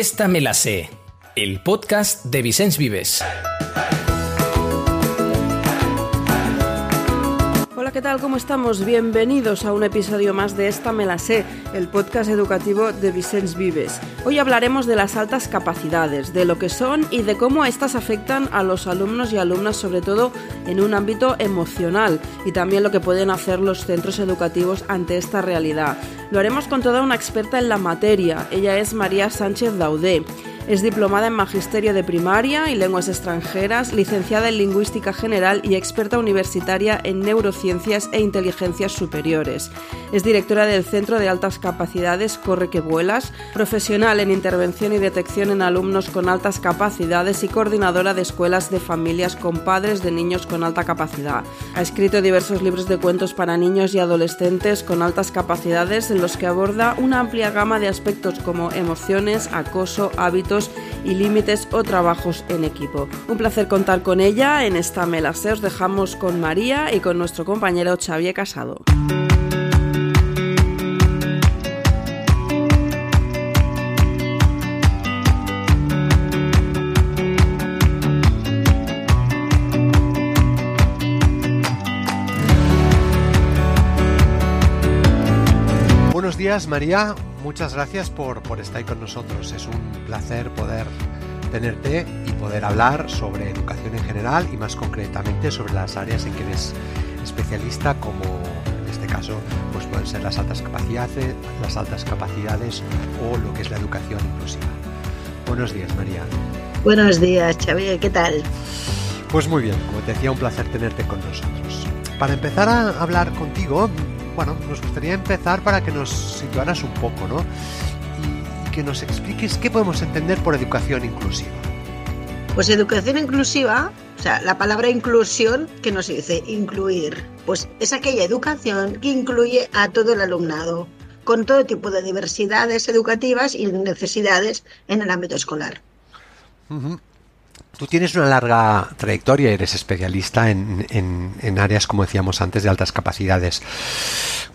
Esta me la sé, el podcast de Vicens Vives. ¿Qué tal? ¿Cómo estamos? Bienvenidos a un episodio más de Esta me la sé, el podcast educativo de Vicens Vives. Hoy hablaremos de las altas capacidades, de lo que son y de cómo estas afectan a los alumnos y alumnas, sobre todo en un ámbito emocional, y también lo que pueden hacer los centros educativos ante esta realidad. Lo haremos con toda una experta en la materia. Ella es María Sánchez Daudé. Es diplomada en Magisterio de Primaria y Lenguas extranjeras, licenciada en Lingüística General y experta universitaria en Neurociencias e Inteligencias Superiores. Es directora del Centro de Altas Capacidades Corre que Vuelas, profesional en intervención y detección en alumnos con altas capacidades y coordinadora de escuelas de familias con padres de niños con alta capacidad. Ha escrito diversos libros de cuentos para niños y adolescentes con altas capacidades en los que aborda una amplia gama de aspectos como emociones, acoso, hábitos, y límites o trabajos en equipo. Un placer contar con ella en esta melase. Os dejamos con María y con nuestro compañero Xavier Casado. Días María, muchas gracias por, por estar con nosotros. Es un placer poder tenerte y poder hablar sobre educación en general y más concretamente sobre las áreas en que eres especialista como en este caso pues pueden ser las altas capacidades, las altas capacidades o lo que es la educación inclusiva. Buenos días María. Buenos días Xavier, ¿qué tal? Pues muy bien, como te decía, un placer tenerte con nosotros. Para empezar a hablar contigo, bueno, nos gustaría empezar para que nos situaras un poco, ¿no? Y que nos expliques qué podemos entender por educación inclusiva. Pues educación inclusiva, o sea, la palabra inclusión, ¿qué nos dice? Incluir. Pues es aquella educación que incluye a todo el alumnado, con todo tipo de diversidades educativas y necesidades en el ámbito escolar. Tú tienes una larga trayectoria, eres especialista en, en, en, áreas, como decíamos antes, de altas capacidades.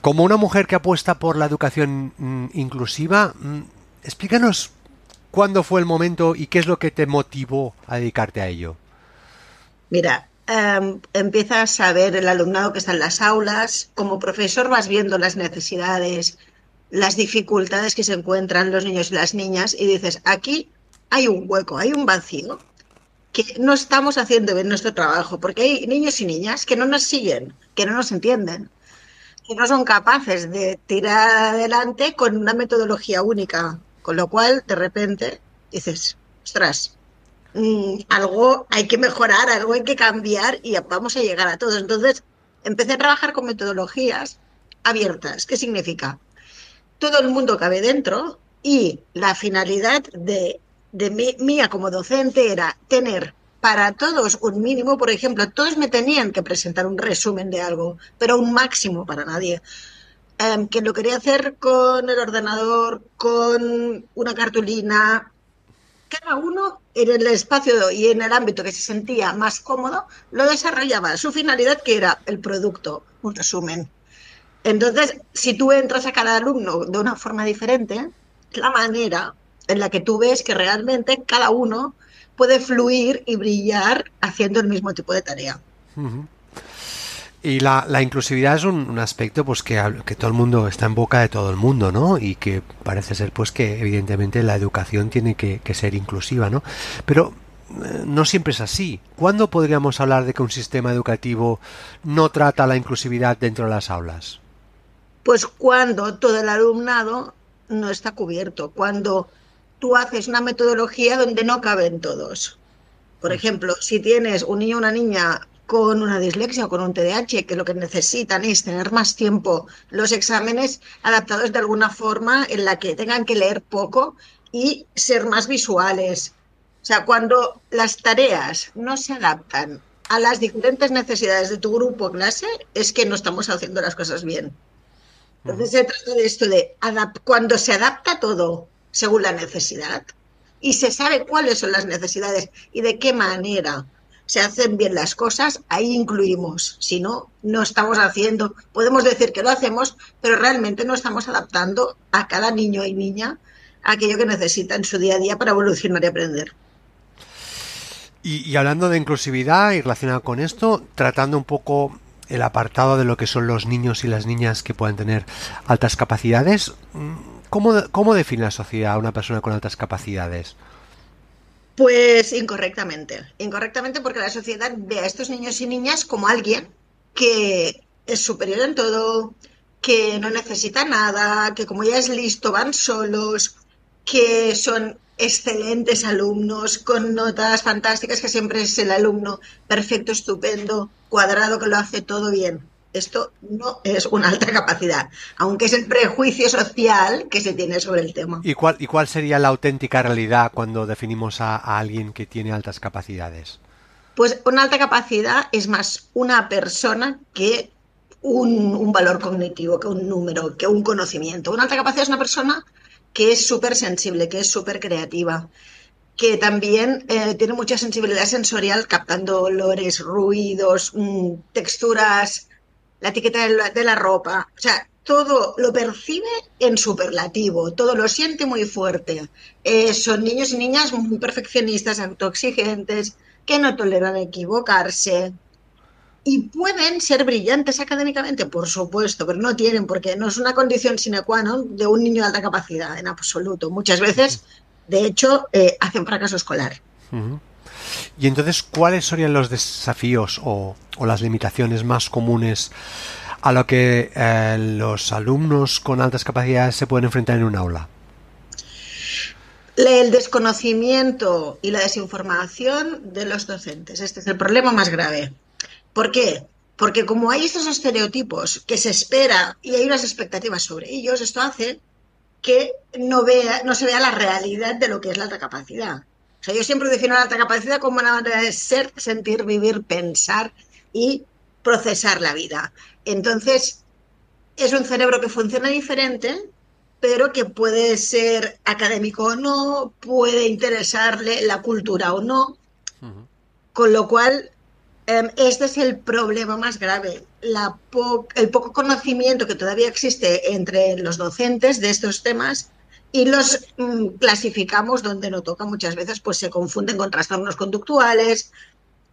Como una mujer que apuesta por la educación mm, inclusiva, mm, explícanos cuándo fue el momento y qué es lo que te motivó a dedicarte a ello. Mira, eh, empiezas a ver el alumnado que está en las aulas, como profesor vas viendo las necesidades, las dificultades que se encuentran los niños y las niñas y dices, aquí hay un hueco, hay un vacío que no estamos haciendo bien nuestro trabajo, porque hay niños y niñas que no nos siguen, que no nos entienden, que no son capaces de tirar adelante con una metodología única, con lo cual de repente dices, ostras, mmm, algo hay que mejorar, algo hay que cambiar y vamos a llegar a todos. Entonces empecé a trabajar con metodologías abiertas. ¿Qué significa? Todo el mundo cabe dentro y la finalidad de de mí, mía como docente era tener para todos un mínimo, por ejemplo, todos me tenían que presentar un resumen de algo, pero un máximo para nadie. Um, que lo quería hacer con el ordenador, con una cartulina, cada uno en el espacio y en el ámbito que se sentía más cómodo, lo desarrollaba. Su finalidad que era el producto, un resumen. Entonces, si tú entras a cada alumno de una forma diferente, la manera en la que tú ves que realmente cada uno puede fluir y brillar haciendo el mismo tipo de tarea. Uh -huh. Y la, la, inclusividad es un, un aspecto pues que, que, todo el mundo está en boca de todo el mundo, ¿no? Y que parece ser pues que evidentemente la educación tiene que, que ser inclusiva, ¿no? Pero eh, no siempre es así. ¿Cuándo podríamos hablar de que un sistema educativo no trata la inclusividad dentro de las aulas? Pues cuando todo el alumnado no está cubierto, cuando tú haces una metodología donde no caben todos. Por ejemplo, si tienes un niño o una niña con una dislexia o con un TDAH, que lo que necesitan es tener más tiempo, los exámenes adaptados de alguna forma en la que tengan que leer poco y ser más visuales. O sea, cuando las tareas no se adaptan a las diferentes necesidades de tu grupo o clase, es que no estamos haciendo las cosas bien. Entonces se trata de esto de cuando se adapta todo según la necesidad y se sabe cuáles son las necesidades y de qué manera se hacen bien las cosas, ahí incluimos. Si no, no estamos haciendo, podemos decir que lo hacemos, pero realmente no estamos adaptando a cada niño y niña aquello que necesita en su día a día para evolucionar y aprender. Y, hablando de inclusividad y relacionado con esto, tratando un poco el apartado de lo que son los niños y las niñas que pueden tener altas capacidades, ¿cómo, cómo define la sociedad a una persona con altas capacidades? Pues incorrectamente. Incorrectamente porque la sociedad ve a estos niños y niñas como alguien que es superior en todo, que no necesita nada, que como ya es listo van solos, que son excelentes alumnos con notas fantásticas, que siempre es el alumno perfecto, estupendo, cuadrado, que lo hace todo bien. Esto no es una alta capacidad, aunque es el prejuicio social que se tiene sobre el tema. ¿Y cuál, y cuál sería la auténtica realidad cuando definimos a, a alguien que tiene altas capacidades? Pues una alta capacidad es más una persona que un, un, valor cognitivo, que un número, que un conocimiento. Una alta capacidad es una persona que es súper sensible, que es súper creativa, que también eh, tiene mucha sensibilidad sensorial captando olores, ruidos, mmm, texturas, la etiqueta de la, de la, ropa. O sea, todo lo percibe en superlativo, todo lo siente muy fuerte. Eh, son niños y niñas muy perfeccionistas, autoexigentes, que no toleran equivocarse. Y pueden ser brillantes académicamente, por supuesto, pero no tienen, porque no es una condición sine qua non de un niño de alta capacidad, en absoluto. Muchas veces, de hecho, eh, hacen fracaso escolar. Y entonces, ¿cuáles serían los desafíos o, o las limitaciones más comunes a lo que eh, los alumnos con altas capacidades se pueden enfrentar en un aula? El desconocimiento y la desinformación de los docentes. Este es el problema más grave. ¿Por qué? Porque como hay estos estereotipos que se espera y hay unas expectativas sobre ellos, esto hace que no, vea, no se vea la realidad de lo que es la alta capacidad. Sea, yo siempre defino la alta capacidad como una manera de ser, sentir, vivir, pensar y procesar la vida. Entonces, es un cerebro que funciona diferente, pero que puede ser académico o no, puede interesarle la cultura o no, uh -huh. con lo cual este es el problema más grave, la po el poco conocimiento que todavía existe entre los docentes de estos temas y los mm, clasificamos donde no toca muchas veces, pues se confunden con trastornos conductuales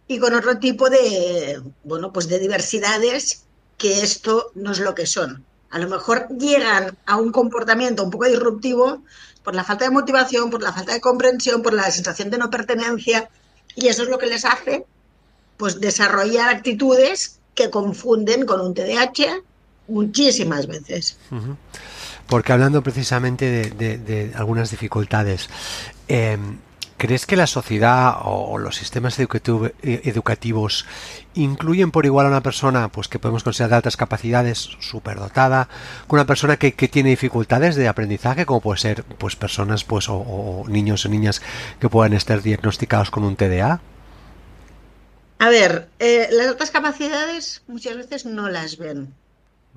y con otro tipo de, bueno, pues de diversidades que esto no es lo que son. A lo mejor llegan a un comportamiento un poco disruptivo por la falta de motivación, por la falta de comprensión, por la sensación de no pertenencia y eso es lo que les hace pues desarrollar actitudes que confunden con un TDAH muchísimas veces. Uh. Porque hablando precisamente de, algunas dificultades, eh, ¿crees que la sociedad o, los sistemas educativo, educativos incluyen por igual a una persona pues que podemos considerar de altas capacidades, superdotada, con una persona que, que, tiene dificultades de aprendizaje, como puede ser pues personas pues o, o niños o niñas que puedan estar diagnosticados con un TDA? A ver, eh, las altas capacidades muchas veces no las ven.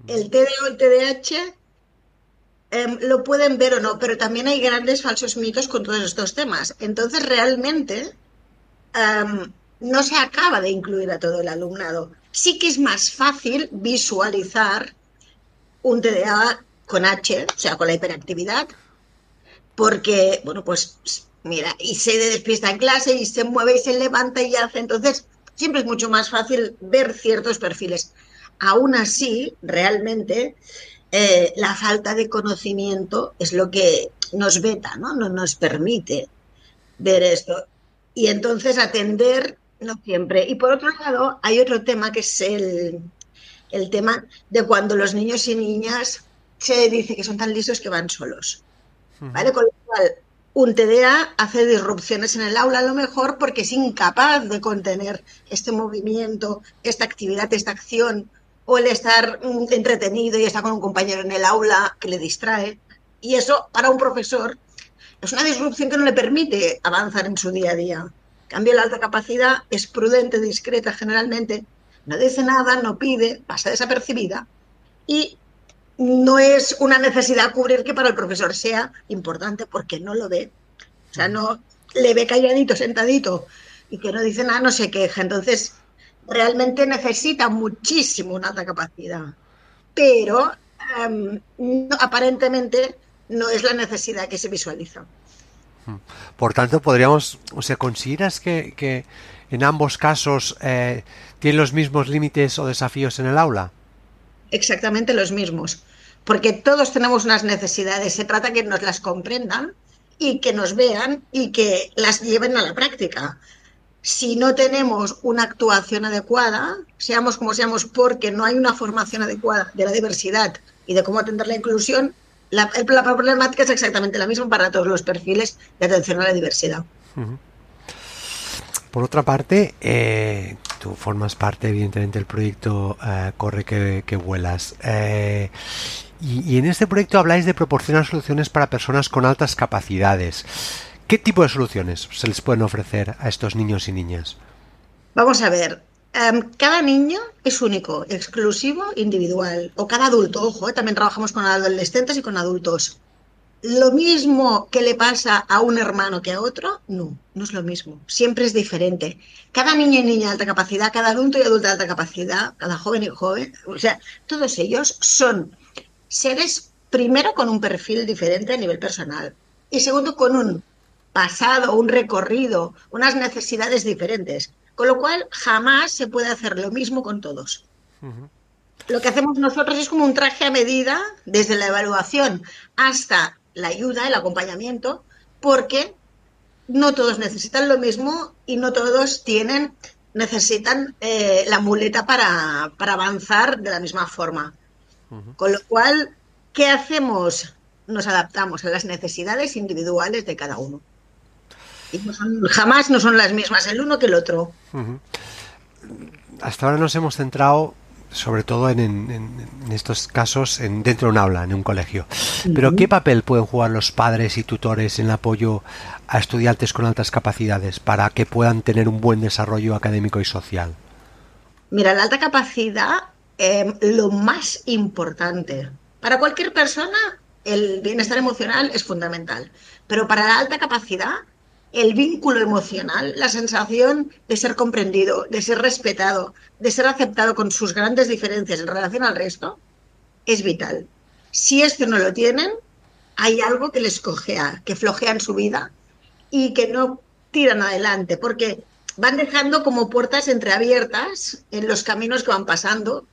El TDA o el TDAH eh, lo pueden ver o no, pero también hay grandes falsos mitos con todos estos temas. Entonces, realmente um, no se acaba de incluir a todo el alumnado. Sí que es más fácil visualizar un TDA con H, o sea, con la hiperactividad, porque, bueno, pues mira, y se despista en clase y se mueve y se levanta y hace. Entonces, siempre es mucho más fácil ver ciertos perfiles. Aún así, realmente, eh, la falta de conocimiento es lo que nos veta, ¿no? No nos permite ver esto. Y entonces atender, no siempre. Y por otro lado, hay otro tema que es el, el tema de cuando los niños y niñas se dice que son tan listos que van solos. ¿Vale? Con lo cual, un TDA hace disrupciones en el aula a lo mejor porque es incapaz de contener este movimiento, esta actividad, esta acción, o el estar entretenido y estar con un compañero en el aula que le distrae. Y eso para un profesor es una disrupción que no le permite avanzar en su día a día. En cambio, la alta capacidad es prudente, discreta generalmente, no dice nada, no pide, pasa desapercibida y no es una necesidad cubrir que para el profesor sea importante porque no lo ve. O sea, no le ve calladito, sentadito y que no dice nada, no se queja. Entonces, realmente necesita muchísimo una alta capacidad. Pero um, no, aparentemente no es la necesidad que se visualiza. Por tanto, podríamos, o sea, ¿consideras que, que en ambos casos eh, tienen los mismos límites o desafíos en el aula? Exactamente los mismos, porque todos tenemos unas necesidades, se trata que nos las comprendan y que nos vean y que las lleven a la práctica. Si no tenemos una actuación adecuada, seamos como seamos, porque no hay una formación adecuada de la diversidad y de cómo atender la inclusión, la, problemática es exactamente la misma para todos los perfiles de atención a la diversidad. Por otra parte, eh, tú formas parte, evidentemente, del proyecto eh, Corre que, vuelas. Eh, y, en este proyecto habláis de proporcionar soluciones para personas con altas capacidades. ¿Qué tipo de soluciones se les pueden ofrecer a estos niños y niñas? Vamos a ver. Um, cada niño es único, exclusivo, individual. O cada adulto, ojo, también trabajamos con adolescentes y con adultos lo mismo que le pasa a un hermano que a otro, no, no es lo mismo. Siempre es diferente. Cada niño y niña de alta capacidad, cada adulto y adulta de alta capacidad, cada joven y joven, o sea, todos ellos son seres, primero, con un perfil diferente a nivel personal y segundo, con un pasado, un recorrido, unas necesidades diferentes. Con lo cual, jamás se puede hacer lo mismo con todos. Uh -huh. Lo que hacemos nosotros es como un traje a medida, desde la evaluación hasta la ayuda, el acompañamiento, porque no todos necesitan lo mismo y no todos tienen, necesitan eh, la muleta para, para, avanzar de la misma forma. Uh -huh. Con lo cual, ¿qué hacemos? Nos adaptamos a las necesidades individuales de cada uno. Y no son, jamás no son las mismas el uno que el otro. Uh -huh. Hasta ahora nos hemos centrado sobre todo en, en, en, estos casos en, dentro de un aula, en un colegio. Pero ¿qué papel pueden jugar los padres y tutores en el apoyo a estudiantes con altas capacidades para que puedan tener un buen desarrollo académico y social? Mira, la alta capacidad, eh, lo más importante para cualquier persona, el bienestar emocional es fundamental, pero para la alta capacidad el vínculo emocional, la sensación de ser comprendido, de ser respetado, de ser aceptado con sus grandes diferencias en relación al resto, es vital. Si esto no lo tienen, hay algo que les cojea, que flojea en su vida y que no tiran adelante, porque van dejando como puertas entreabiertas en los caminos que van pasando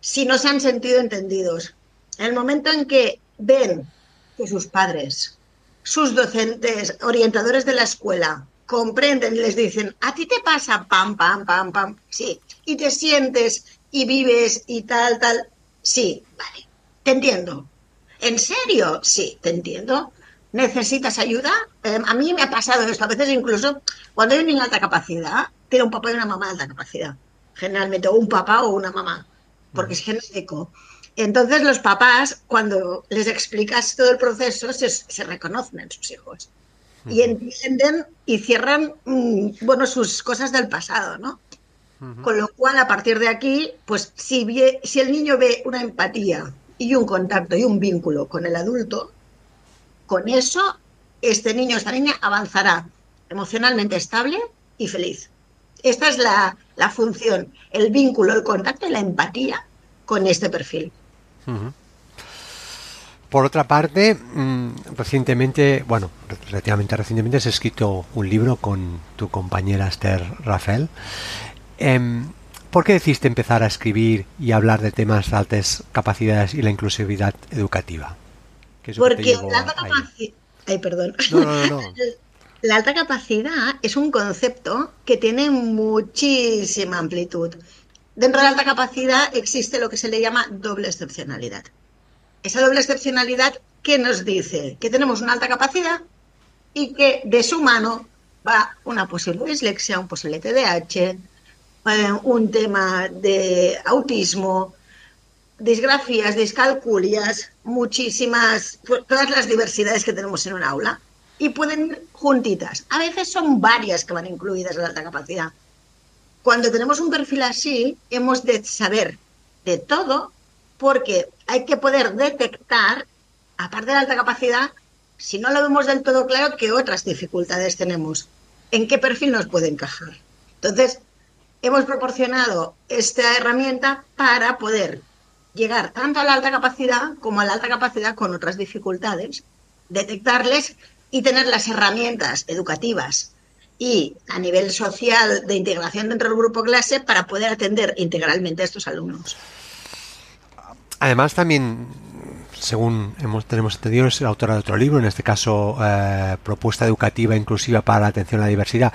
si no se han sentido entendidos. En el momento en que ven que sus padres, sus docentes, orientadores de la escuela, comprenden y les dicen, a ti te pasa pam, pam, pam, pam, sí, y te sientes y vives y tal, tal, sí, vale, te entiendo. ¿En serio? Sí, te entiendo. ¿Necesitas ayuda? Eh, a mí me ha pasado esto, a veces incluso cuando hay un niño de alta capacidad, tiene un papá y una mamá de alta capacidad, generalmente, o un papá o una mamá, porque es genético. Entonces los papás, cuando les explicas todo el proceso, se, se reconocen en sus hijos y entienden y cierran, mmm, bueno, sus cosas del pasado, ¿no? Uh -huh. Con lo cual, a partir de aquí, pues si, ve, si el niño ve una empatía y un contacto y un vínculo con el adulto, con eso este niño, esta niña avanzará emocionalmente estable y feliz. Esta es la, la función, el vínculo, el contacto y la empatía con este perfil. Uh -huh. Por otra parte, mmm, recientemente, bueno, relativamente recientemente has escrito un libro con tu compañera Esther Rafael. Eh, ¿Por qué decidiste empezar a escribir y hablar de temas de altas capacidades y la inclusividad educativa? ¿Qué es Porque la alta capacidad... Ay, perdón. No, no, no, no. La alta capacidad es un concepto que tiene muchísima amplitud. Dentro de la alta capacidad existe lo que se le llama doble excepcionalidad esa doble excepcionalidad que nos dice que tenemos una alta capacidad y que de su mano va una posible dislexia, un posible TDAH, eh, un tema de autismo, disgrafías, discalculias, muchísimas, todas las diversidades que tenemos en un aula y pueden ir juntitas. A veces son varias que van incluidas en la alta capacidad. Cuando tenemos un perfil así, hemos de saber de todo porque hay que poder detectar, aparte de la alta capacidad, si no lo vemos del todo claro, qué otras dificultades tenemos, en qué perfil nos puede encajar. Entonces, hemos proporcionado esta herramienta para poder llegar tanto a la alta capacidad como a la alta capacidad con otras dificultades detectarles y tener las herramientas educativas y a nivel social de integración dentro del grupo clase para poder atender integralmente a estos alumnos. Además, también, según hemos, tenemos entendido, es la autora de otro libro, en este caso, eh, Propuesta Educativa Inclusiva para la Atención a la Diversidad.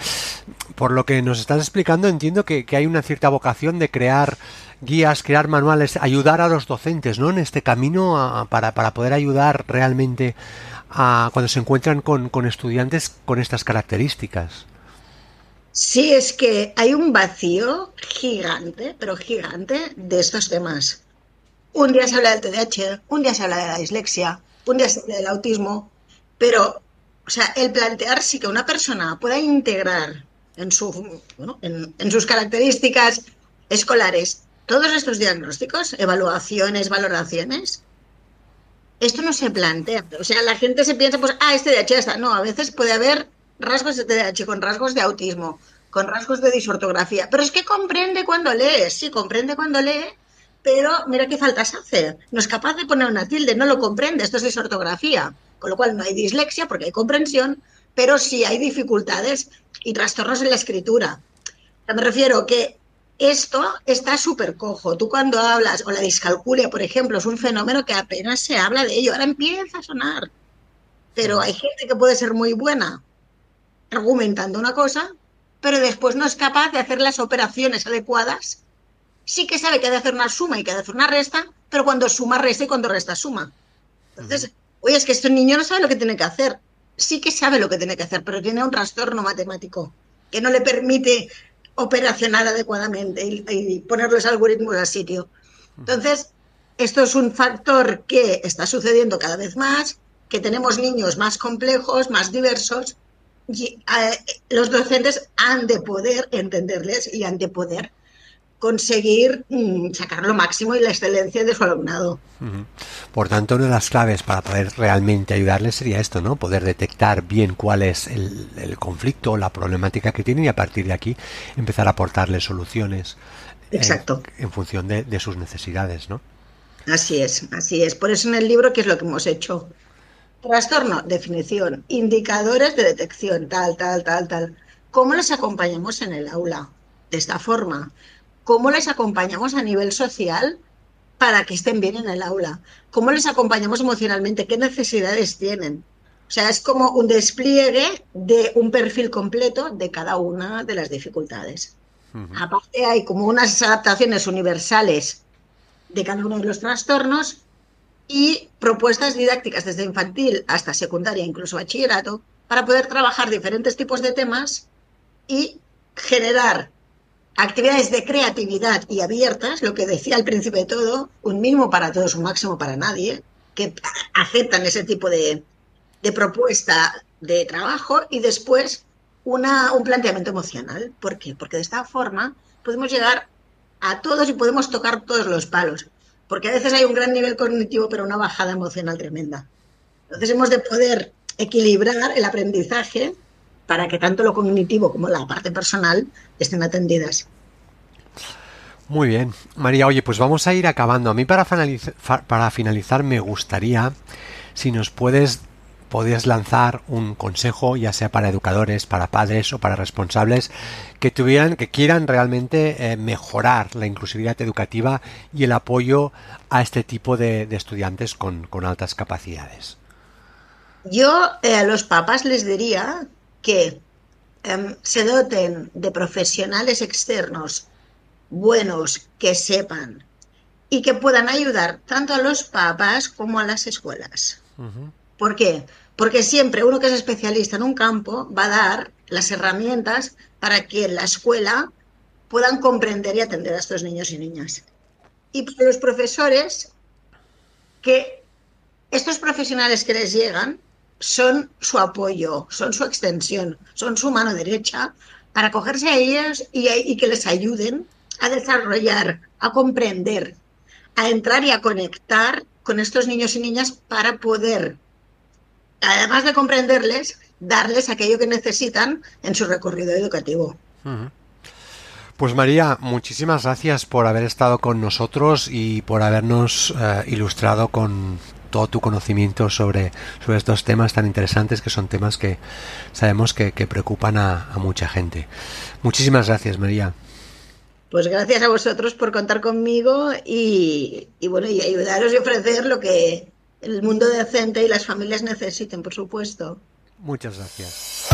Por lo que nos estás explicando, entiendo que, hay una cierta vocación de crear guías, crear manuales, ayudar a los docentes, ¿no? En este camino para, para poder ayudar realmente a cuando se encuentran con, con estudiantes con estas características. Sí, es que hay un vacío gigante, pero gigante, de estos temas. Un día se habla del TDAH, un día se habla de la dislexia, un día se habla del autismo, pero, o sea, el plantearse que una persona pueda integrar en, su, en, sus características escolares todos estos diagnósticos, evaluaciones, valoraciones, esto no se plantea. O sea, la gente se piensa, pues, ah, este TDAH está. No, a veces puede haber rasgos de TDAH con rasgos de autismo, con rasgos de disortografía. Pero es que comprende cuando lee, sí, comprende cuando lee, pero mira qué faltas hace. No es capaz de poner una tilde, no lo comprende, esto es disortografía. Con lo cual no hay dislexia porque hay comprensión, pero sí hay dificultades y trastornos en la escritura. Me refiero que esto está súper cojo. Tú cuando hablas, o la discalculia, por ejemplo, es un fenómeno que apenas se habla de ello. Ahora empieza a sonar. Pero hay gente que puede ser muy buena argumentando una cosa, pero después no es capaz de hacer las operaciones adecuadas sí que sabe que ha de hacer una suma y que ha de hacer una resta, pero cuando suma resta y cuando resta suma. Entonces, oye, es que este niño no sabe lo que tiene que hacer. Sí que sabe lo que tiene que hacer, pero tiene un trastorno matemático que no le permite operacionar adecuadamente y, poner los algoritmos al sitio. Entonces, esto es un factor que está sucediendo cada vez más, que tenemos niños más complejos, más diversos, y los docentes han de poder entenderles y han de poder conseguir mm, sacar lo máximo y la excelencia de su alumnado. Por tanto, una de las claves para poder realmente ayudarles sería esto, ¿no? Poder detectar bien cuál es el, conflicto o la problemática que tienen y a partir de aquí empezar a aportarles soluciones. Exacto. En, función de, de, sus necesidades, ¿no? Así es, así es. Por eso en el libro, ¿qué es lo que hemos hecho? Trastorno, definición, indicadores de detección, tal, tal, tal, tal. ¿Cómo les acompañamos en el aula? De esta forma cómo les acompañamos a nivel social para que estén bien en el aula, cómo les acompañamos emocionalmente, qué necesidades tienen. O sea, es como un despliegue de un perfil completo de cada una de las dificultades. Aparte hay como unas adaptaciones universales de cada uno de los trastornos y propuestas didácticas desde infantil hasta secundaria, incluso bachillerato, para poder trabajar diferentes tipos de temas y generar actividades de creatividad y abiertas, lo que decía al principio de todo, un mínimo para todos, un máximo para nadie, que aceptan ese tipo de, propuesta de trabajo y después una, un planteamiento emocional. ¿Por qué? Porque de esta forma podemos llegar a todos y podemos tocar todos los palos. Porque a veces hay un gran nivel cognitivo, pero una bajada emocional tremenda. Entonces hemos de poder equilibrar el aprendizaje para que tanto lo cognitivo como la parte personal estén atendidas. Muy bien, María, oye, pues vamos a ir acabando. A mí para finalizar, para finalizar me gustaría si nos puedes podías lanzar un consejo, ya sea para educadores, para padres o para responsables que tuvieran, que quieran realmente eh, mejorar la inclusividad educativa y el apoyo a este tipo de, estudiantes con, altas capacidades. Yo eh, a los papás les diría que em, se doten de profesionales externos buenos que sepan y que puedan ayudar tanto a los papás como a las escuelas. ¿Por qué? Porque siempre uno que es especialista en un campo va a dar las herramientas para que la escuela puedan comprender y atender a estos niños y niñas. Y para los profesores, que estos profesionales que les llegan son su apoyo, son su extensión, son su mano derecha para cogerse a ellos y, que les ayuden a desarrollar, a comprender, a entrar y a conectar con estos niños y niñas para poder, además de comprenderles, darles aquello que necesitan en su recorrido educativo. Pues María, muchísimas gracias por haber estado con nosotros y por habernos eh, ilustrado con todo tu conocimiento sobre, sobre estos temas tan interesantes que son temas que sabemos que, preocupan a, mucha gente. Muchísimas gracias, María. Pues gracias a vosotros por contar conmigo y, y bueno, y ayudaros y ofrecer lo que el mundo decente y las familias necesiten, por supuesto. Muchas gracias.